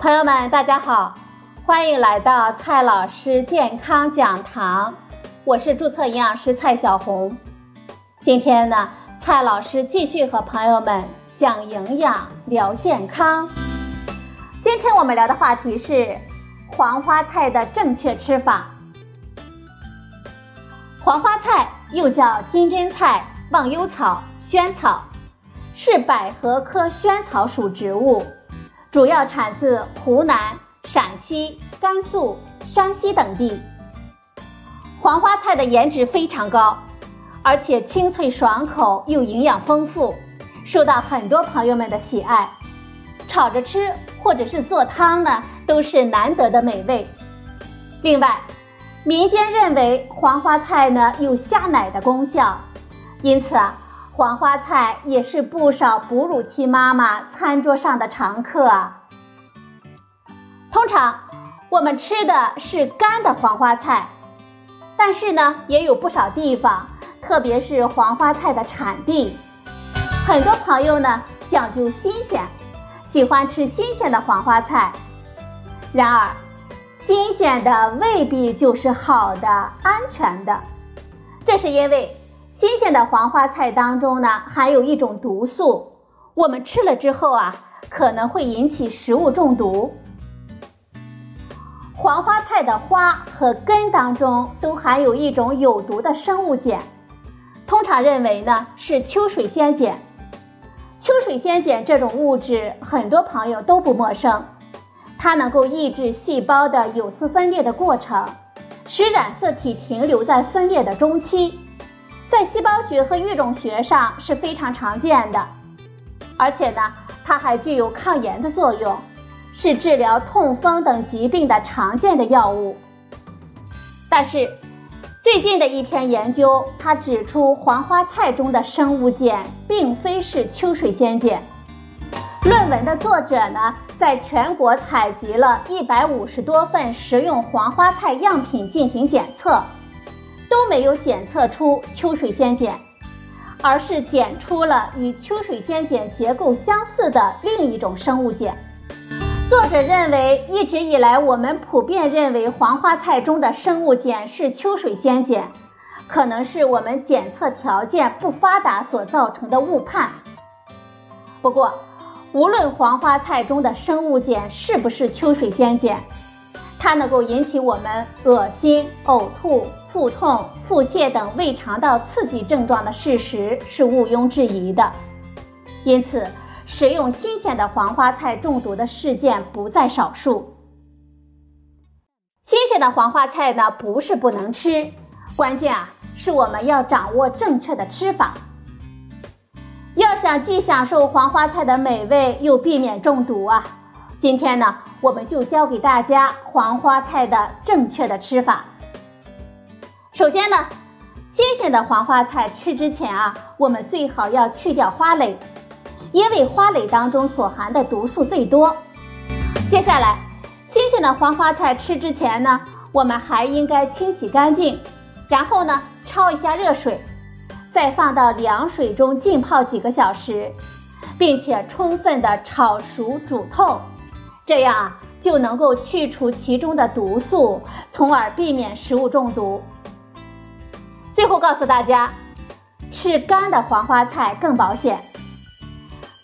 朋友们，大家好，欢迎来到蔡老师健康讲堂，我是注册营养师蔡小红。今天呢，蔡老师继续和朋友们讲营养、聊健康。今天我们聊的话题是黄花菜的正确吃法。黄花菜又叫金针菜、忘忧草、萱草，是百合科萱草属植物。主要产自湖南、陕西、甘肃、山西等地。黄花菜的颜值非常高，而且清脆爽口又营养丰富，受到很多朋友们的喜爱。炒着吃或者是做汤呢，都是难得的美味。另外，民间认为黄花菜呢有下奶的功效，因此啊。黄花菜也是不少哺乳期妈妈餐桌上的常客啊。通常我们吃的是干的黄花菜，但是呢，也有不少地方，特别是黄花菜的产地，很多朋友呢讲究新鲜，喜欢吃新鲜的黄花菜。然而，新鲜的未必就是好的、安全的，这是因为。新鲜的黄花菜当中呢，含有一种毒素，我们吃了之后啊，可能会引起食物中毒。黄花菜的花和根当中都含有一种有毒的生物碱，通常认为呢是秋水仙碱。秋水仙碱这种物质，很多朋友都不陌生，它能够抑制细胞的有丝分裂的过程，使染色体停留在分裂的中期。在细胞学和育种学上是非常常见的，而且呢，它还具有抗炎的作用，是治疗痛风等疾病的常见的药物。但是，最近的一篇研究，它指出黄花菜中的生物碱并非是秋水仙碱。论文的作者呢，在全国采集了一百五十多份食用黄花菜样品进行检测。都没有检测出秋水仙碱，而是检出了与秋水仙碱结构相似的另一种生物碱。作者认为，一直以来我们普遍认为黄花菜中的生物碱是秋水仙碱，可能是我们检测条件不发达所造成的误判。不过，无论黄花菜中的生物碱是不是秋水仙碱，它能够引起我们恶心、呕吐。腹痛、腹泻等胃肠道刺激症状的事实是毋庸置疑的，因此食用新鲜的黄花菜中毒的事件不在少数。新鲜的黄花菜呢，不是不能吃，关键啊是我们要掌握正确的吃法。要想既享受黄花菜的美味，又避免中毒啊，今天呢，我们就教给大家黄花菜的正确的吃法。首先呢，新鲜的黄花菜吃之前啊，我们最好要去掉花蕾，因为花蕾当中所含的毒素最多。接下来，新鲜的黄花菜吃之前呢，我们还应该清洗干净，然后呢焯一下热水，再放到凉水中浸泡几个小时，并且充分的炒熟煮透，这样啊就能够去除其中的毒素，从而避免食物中毒。最后告诉大家，吃干的黄花菜更保险。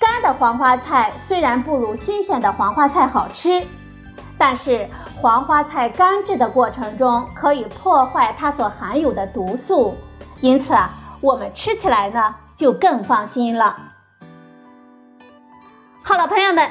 干的黄花菜虽然不如新鲜的黄花菜好吃，但是黄花菜干制的过程中可以破坏它所含有的毒素，因此啊，我们吃起来呢就更放心了。好了，朋友们，